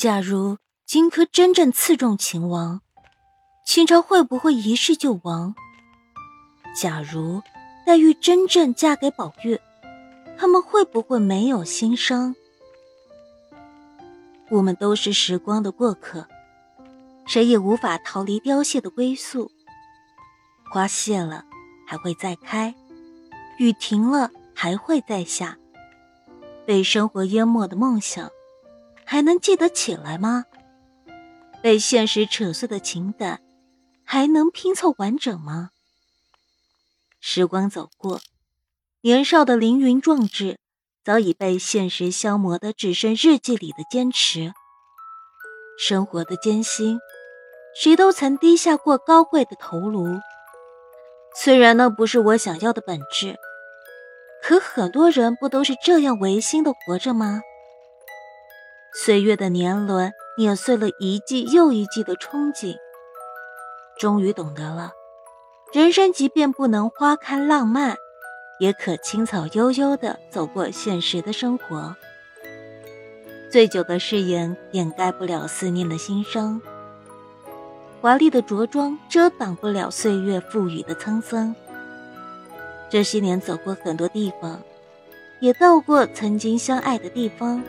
假如荆轲真正刺中秦王，秦朝会不会一世就亡？假如黛玉真正嫁给宝玉，他们会不会没有心伤？我们都是时光的过客，谁也无法逃离凋谢的归宿。花谢了，还会再开；雨停了，还会再下。被生活淹没的梦想，还能记得起来吗？被现实扯碎的情感，还能拼凑完整吗？时光走过，年少的凌云壮志，早已被现实消磨的只剩日记里的坚持。生活的艰辛，谁都曾低下过高贵的头颅。虽然那不是我想要的本质，可很多人不都是这样违心的活着吗？岁月的年轮碾碎了一季又一季的憧憬，终于懂得了，人生即便不能花开浪漫，也可青草悠悠的走过现实的生活。醉酒的誓言掩盖不了思念的心声。华丽的着装遮挡不了岁月赋予的沧桑。这些年走过很多地方，也到过曾经相爱的地方，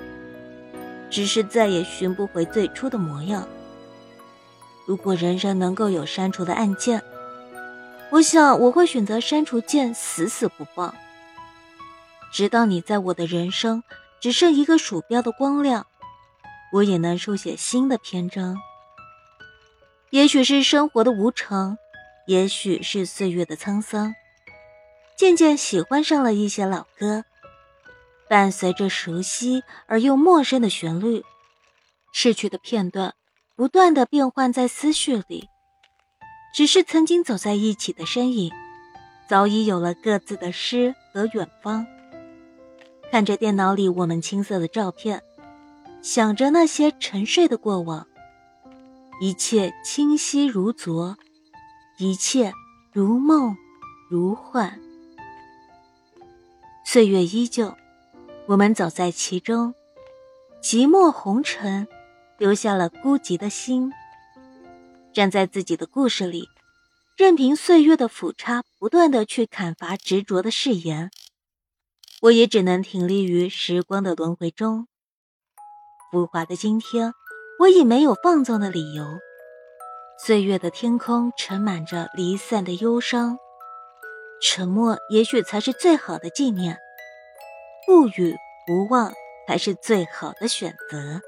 只是再也寻不回最初的模样。如果人生能够有删除的按键，我想我会选择删除键，死死不放，直到你在我的人生只剩一个鼠标的光亮，我也能书写新的篇章。也许是生活的无常，也许是岁月的沧桑，渐渐喜欢上了一些老歌，伴随着熟悉而又陌生的旋律，逝去的片段不断的变换在思绪里。只是曾经走在一起的身影，早已有了各自的诗和远方。看着电脑里我们青涩的照片，想着那些沉睡的过往。一切清晰如昨，一切如梦如幻。岁月依旧，我们走在其中，寂寞红尘，留下了孤寂的心。站在自己的故事里，任凭岁月的斧叉不断的去砍伐执着的誓言，我也只能挺立于时光的轮回中。浮华的今天。我已没有放纵的理由。岁月的天空盛满着离散的忧伤，沉默也许才是最好的纪念，不语不忘才是最好的选择。